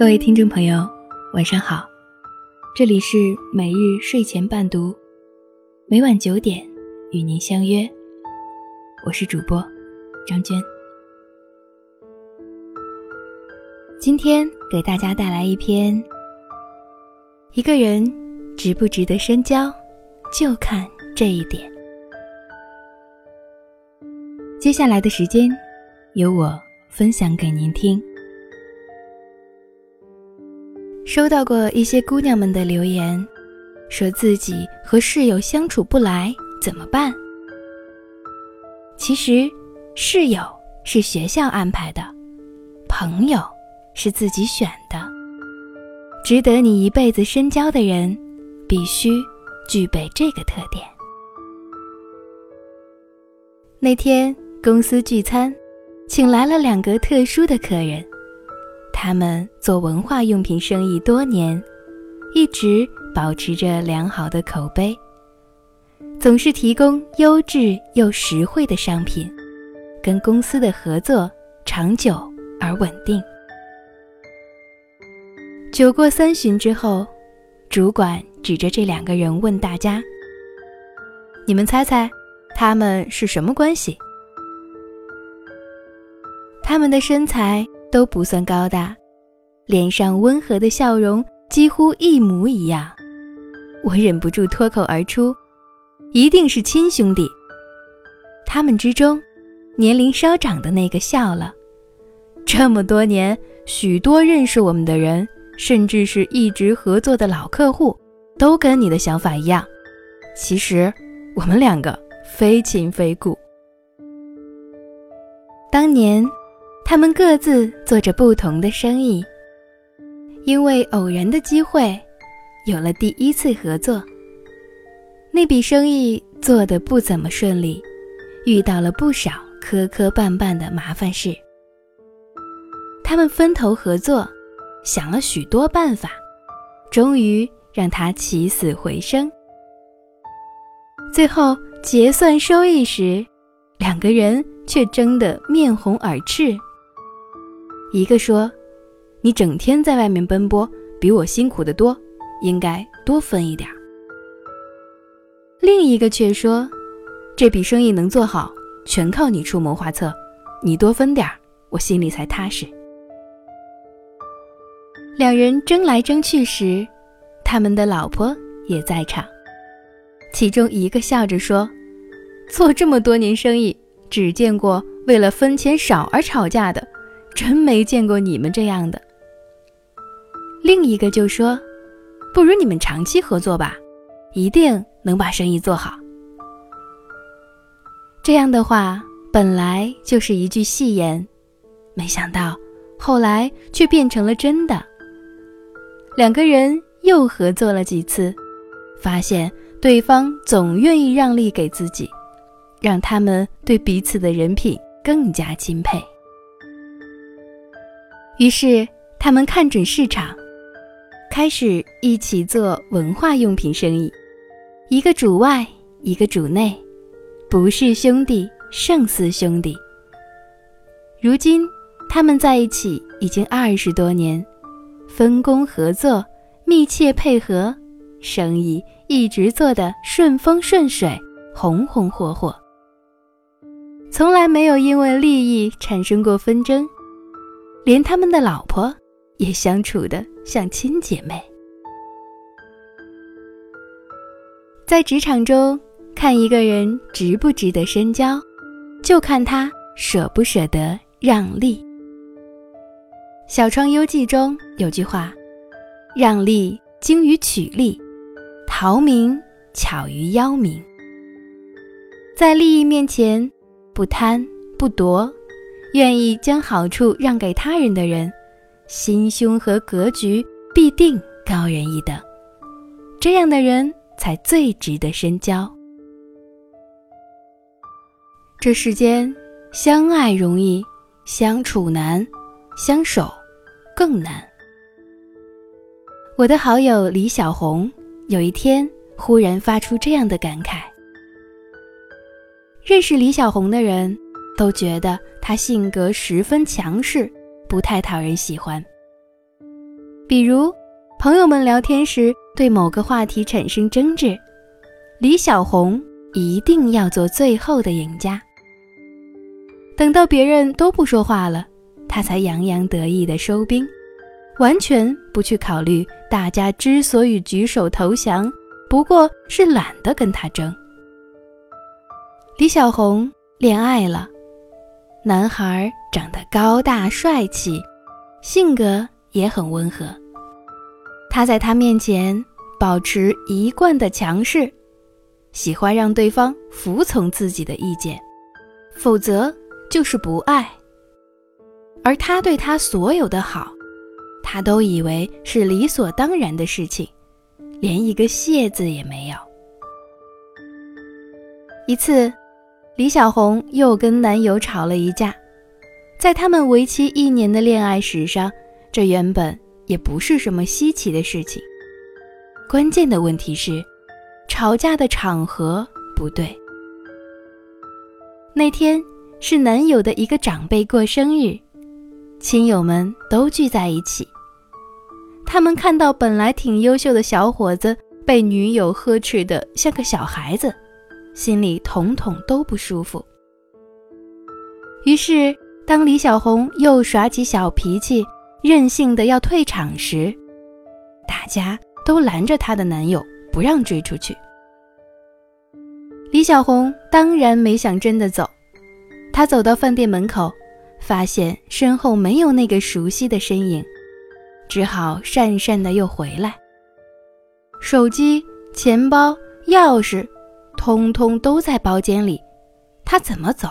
各位听众朋友，晚上好，这里是每日睡前伴读，每晚九点与您相约，我是主播张娟。今天给大家带来一篇：一个人值不值得深交，就看这一点。接下来的时间，由我分享给您听。收到过一些姑娘们的留言，说自己和室友相处不来，怎么办？其实，室友是学校安排的，朋友是自己选的。值得你一辈子深交的人，必须具备这个特点。那天公司聚餐，请来了两个特殊的客人。他们做文化用品生意多年，一直保持着良好的口碑，总是提供优质又实惠的商品，跟公司的合作长久而稳定。酒过三巡之后，主管指着这两个人问大家：“你们猜猜，他们是什么关系？”他们的身材。都不算高大，脸上温和的笑容几乎一模一样。我忍不住脱口而出：“一定是亲兄弟。”他们之中，年龄稍长的那个笑了。这么多年，许多认识我们的人，甚至是一直合作的老客户，都跟你的想法一样。其实，我们两个非亲非故。当年。他们各自做着不同的生意，因为偶然的机会，有了第一次合作。那笔生意做得不怎么顺利，遇到了不少磕磕绊绊的麻烦事。他们分头合作，想了许多办法，终于让他起死回生。最后结算收益时，两个人却争得面红耳赤。一个说：“你整天在外面奔波，比我辛苦得多，应该多分一点。”另一个却说：“这笔生意能做好，全靠你出谋划策，你多分点儿，我心里才踏实。”两人争来争去时，他们的老婆也在场。其中一个笑着说：“做这么多年生意，只见过为了分钱少而吵架的。”真没见过你们这样的。另一个就说：“不如你们长期合作吧，一定能把生意做好。”这样的话本来就是一句戏言，没想到后来却变成了真的。两个人又合作了几次，发现对方总愿意让利给自己，让他们对彼此的人品更加钦佩。于是，他们看准市场，开始一起做文化用品生意。一个主外，一个主内，不是兄弟胜似兄弟。如今，他们在一起已经二十多年，分工合作，密切配合，生意一直做得顺风顺水，红红火火，从来没有因为利益产生过纷争。连他们的老婆也相处的像亲姐妹。在职场中，看一个人值不值得深交，就看他舍不舍得让利。《小窗幽记》中有句话：“让利精于取利，逃名巧于邀名。”在利益面前，不贪不夺。愿意将好处让给他人的人，心胸和格局必定高人一等。这样的人才最值得深交。这世间，相爱容易，相处难，相守更难。我的好友李小红有一天忽然发出这样的感慨：认识李小红的人。都觉得他性格十分强势，不太讨人喜欢。比如，朋友们聊天时对某个话题产生争执，李小红一定要做最后的赢家。等到别人都不说话了，他才洋洋得意地收兵，完全不去考虑大家之所以举手投降，不过是懒得跟他争。李小红恋爱了，男孩长得高大帅气，性格也很温和。他在他面前保持一贯的强势，喜欢让对方服从自己的意见，否则。就是不爱，而他对他所有的好，他都以为是理所当然的事情，连一个谢字也没有。一次，李小红又跟男友吵了一架，在他们为期一年的恋爱史上，这原本也不是什么稀奇的事情。关键的问题是，吵架的场合不对。那天。是男友的一个长辈过生日，亲友们都聚在一起。他们看到本来挺优秀的小伙子被女友呵斥的像个小孩子，心里统统都不舒服。于是，当李小红又耍起小脾气，任性的要退场时，大家都拦着她的男友不让追出去。李小红当然没想真的走。她走到饭店门口，发现身后没有那个熟悉的身影，只好讪讪的又回来。手机、钱包、钥匙，通通都在包间里，他怎么走？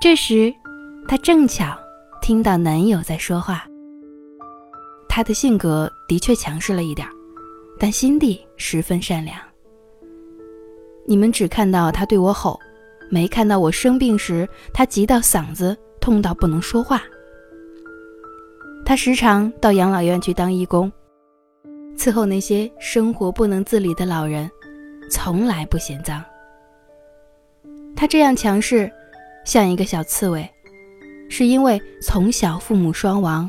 这时，他正巧听到男友在说话。他的性格的确强势了一点，但心地十分善良。你们只看到他对我吼。没看到我生病时，他急到嗓子痛到不能说话。他时常到养老院去当义工，伺候那些生活不能自理的老人，从来不嫌脏。他这样强势，像一个小刺猬，是因为从小父母双亡，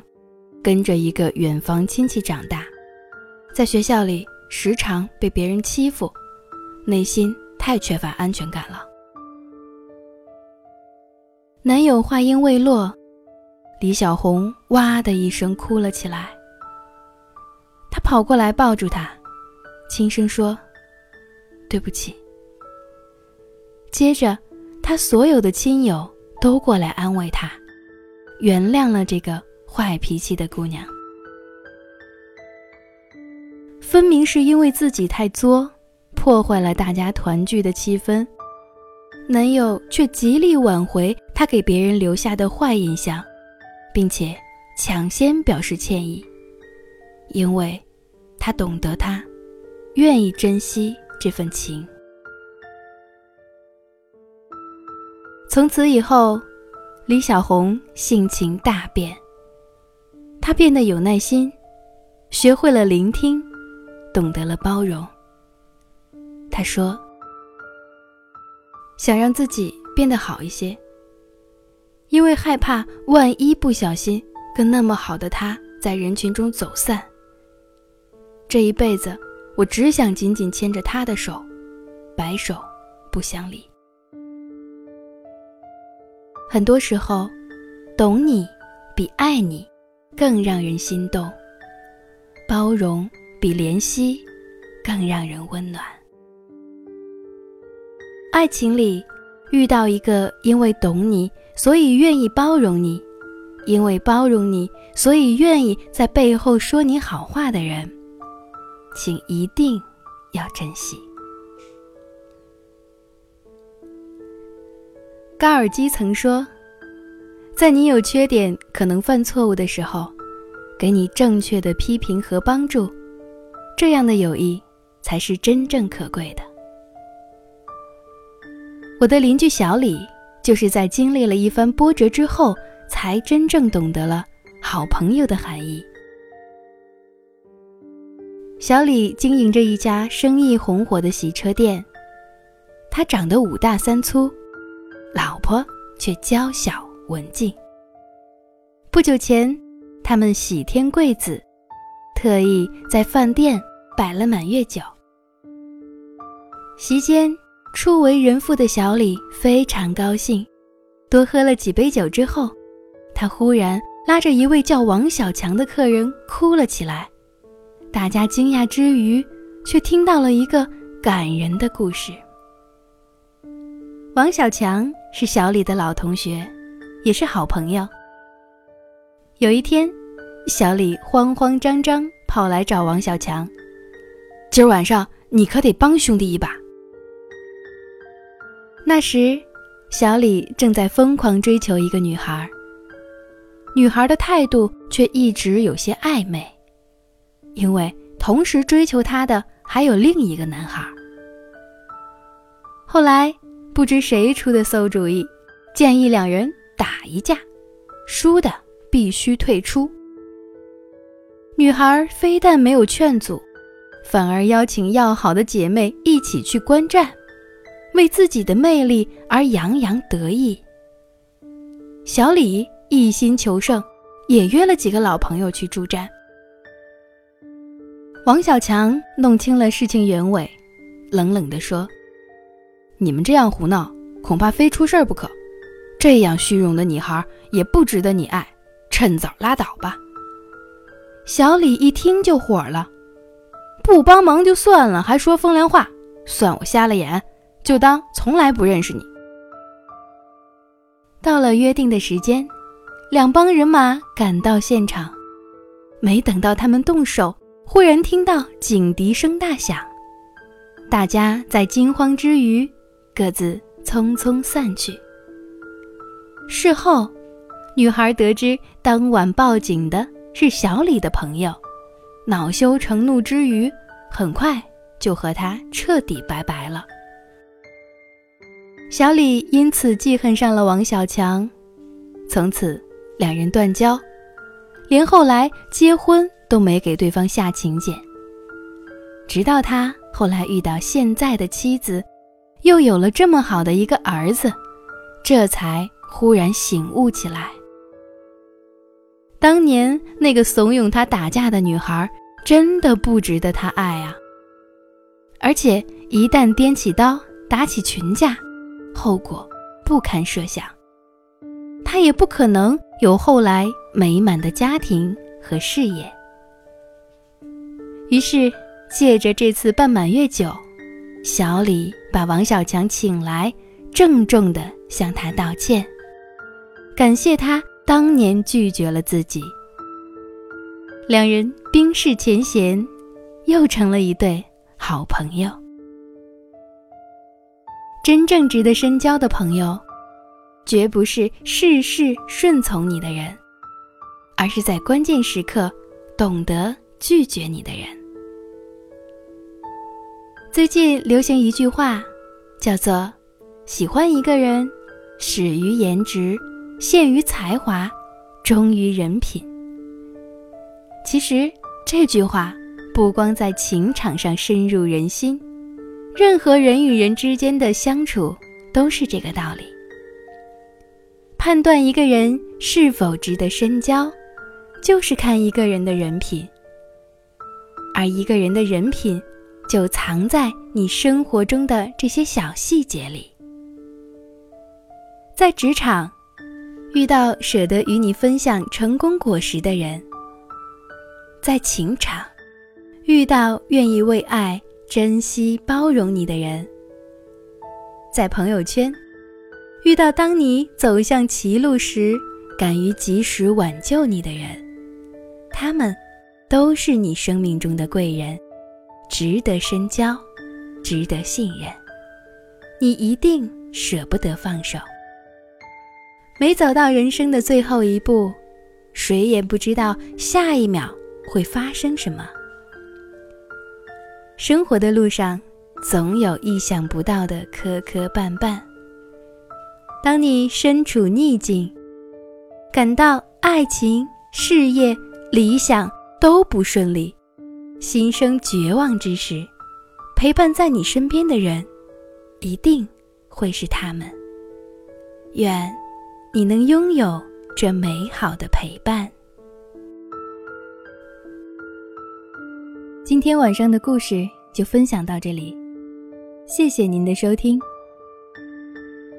跟着一个远房亲戚长大，在学校里时常被别人欺负，内心太缺乏安全感了。男友话音未落，李小红哇的一声哭了起来。她跑过来抱住他，轻声说：“对不起。”接着，他所有的亲友都过来安慰他，原谅了这个坏脾气的姑娘。分明是因为自己太作，破坏了大家团聚的气氛。男友却极力挽回他给别人留下的坏印象，并且抢先表示歉意，因为，他懂得他，愿意珍惜这份情。从此以后，李小红性情大变，她变得有耐心，学会了聆听，懂得了包容。她说。想让自己变得好一些，因为害怕万一不小心跟那么好的他在人群中走散。这一辈子，我只想紧紧牵着他的手，白首不相离。很多时候，懂你比爱你更让人心动，包容比怜惜更让人温暖。爱情里，遇到一个因为懂你，所以愿意包容你；因为包容你，所以愿意在背后说你好话的人，请一定要珍惜。高尔基曾说：“在你有缺点、可能犯错误的时候，给你正确的批评和帮助，这样的友谊才是真正可贵的。”我的邻居小李，就是在经历了一番波折之后，才真正懂得了好朋友的含义。小李经营着一家生意红火的洗车店，他长得五大三粗，老婆却娇小文静。不久前，他们喜添贵子，特意在饭店摆了满月酒。席间，初为人父的小李非常高兴，多喝了几杯酒之后，他忽然拉着一位叫王小强的客人哭了起来。大家惊讶之余，却听到了一个感人的故事。王小强是小李的老同学，也是好朋友。有一天，小李慌慌张张跑来找王小强：“今儿晚上你可得帮兄弟一把。”那时，小李正在疯狂追求一个女孩，女孩的态度却一直有些暧昧，因为同时追求她的还有另一个男孩。后来，不知谁出的馊主意，建议两人打一架，输的必须退出。女孩非但没有劝阻，反而邀请要好的姐妹一起去观战。为自己的魅力而洋洋得意。小李一心求胜，也约了几个老朋友去助战。王小强弄清了事情原委，冷冷地说：“你们这样胡闹，恐怕非出事儿不可。这样虚荣的女孩也不值得你爱，趁早拉倒吧。”小李一听就火了：“不帮忙就算了，还说风凉话，算我瞎了眼。”就当从来不认识你。到了约定的时间，两帮人马赶到现场，没等到他们动手，忽然听到警笛声大响，大家在惊慌之余，各自匆匆散去。事后，女孩得知当晚报警的是小李的朋友，恼羞成怒之余，很快就和他彻底拜拜了。小李因此记恨上了王小强，从此两人断交，连后来结婚都没给对方下请柬。直到他后来遇到现在的妻子，又有了这么好的一个儿子，这才忽然醒悟起来：当年那个怂恿他打架的女孩，真的不值得他爱啊！而且一旦掂起刀打起群架，后果不堪设想，他也不可能有后来美满的家庭和事业。于是，借着这次办满月酒，小李把王小强请来，郑重地向他道歉，感谢他当年拒绝了自己。两人冰释前嫌，又成了一对好朋友。真正值得深交的朋友，绝不是事事顺从你的人，而是在关键时刻懂得拒绝你的人。最近流行一句话，叫做“喜欢一个人，始于颜值，陷于才华，忠于人品”。其实这句话不光在情场上深入人心。任何人与人之间的相处都是这个道理。判断一个人是否值得深交，就是看一个人的人品。而一个人的人品，就藏在你生活中的这些小细节里。在职场，遇到舍得与你分享成功果实的人；在情场，遇到愿意为爱。珍惜包容你的人，在朋友圈遇到当你走向歧路时敢于及时挽救你的人，他们都是你生命中的贵人，值得深交，值得信任。你一定舍不得放手。没走到人生的最后一步，谁也不知道下一秒会发生什么。生活的路上，总有意想不到的磕磕绊绊。当你身处逆境，感到爱情、事业、理想都不顺利，心生绝望之时陪伴在你身边的人一定会是他们。愿你能拥有这美好的陪伴。今天晚上的故事就分享到这里谢谢您的收听。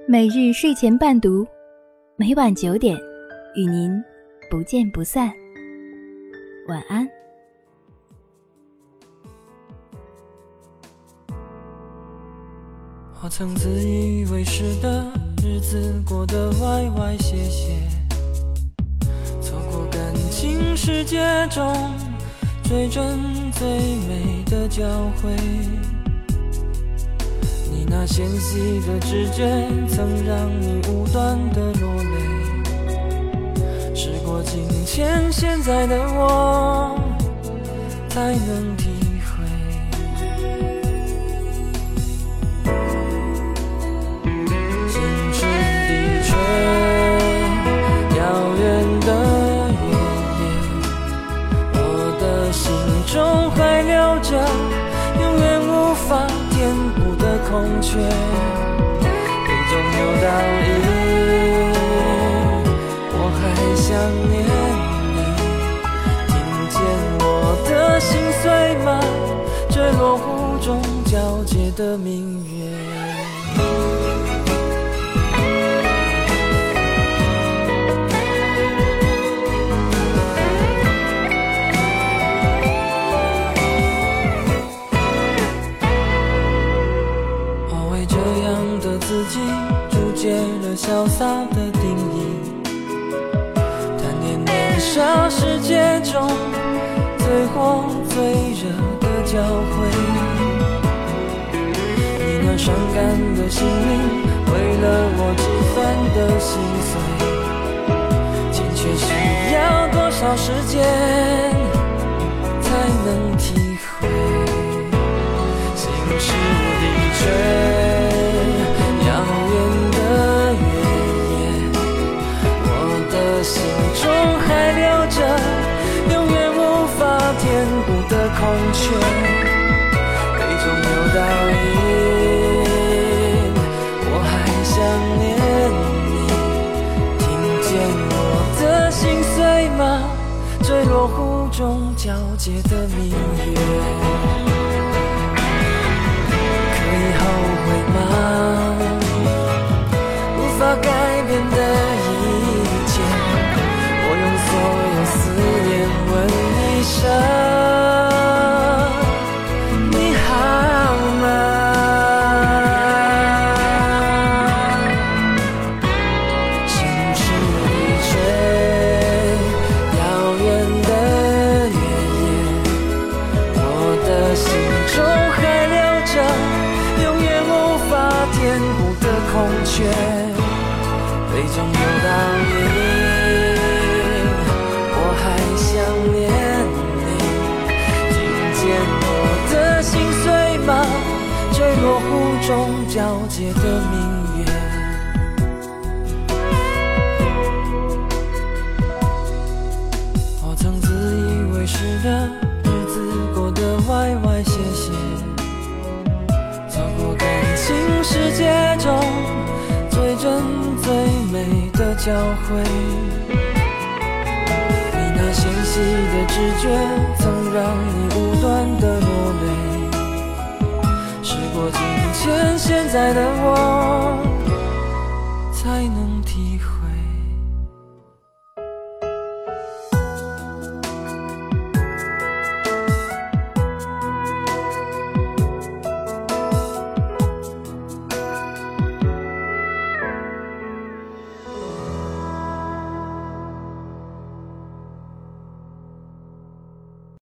每日睡前伴读每晚九点与您不见不散。晚安。我曾自以为是的日子过得歪歪斜斜，错过感情世界中。最真最美的交汇，你那纤细的指尖曾让你无端的落泪。时过境迁，现在的我才能体风却，杯中有倒影，我还想念你，听见我的心碎吗？坠落湖中皎洁的明月。中最火最热的交汇。你那伤感的心灵，为了我几分的心碎，欠缺需要多少时间才能空缺，杯中有倒影，我还想念你，听见我的心碎吗？坠落湖中皎洁的明月，可以后悔吗？无法改变的。一切，我用所有思念问一声空缺，杯中有倒影。的交汇。你那纤细的直觉，曾让你不断的落泪。时过境迁，现在的我才能。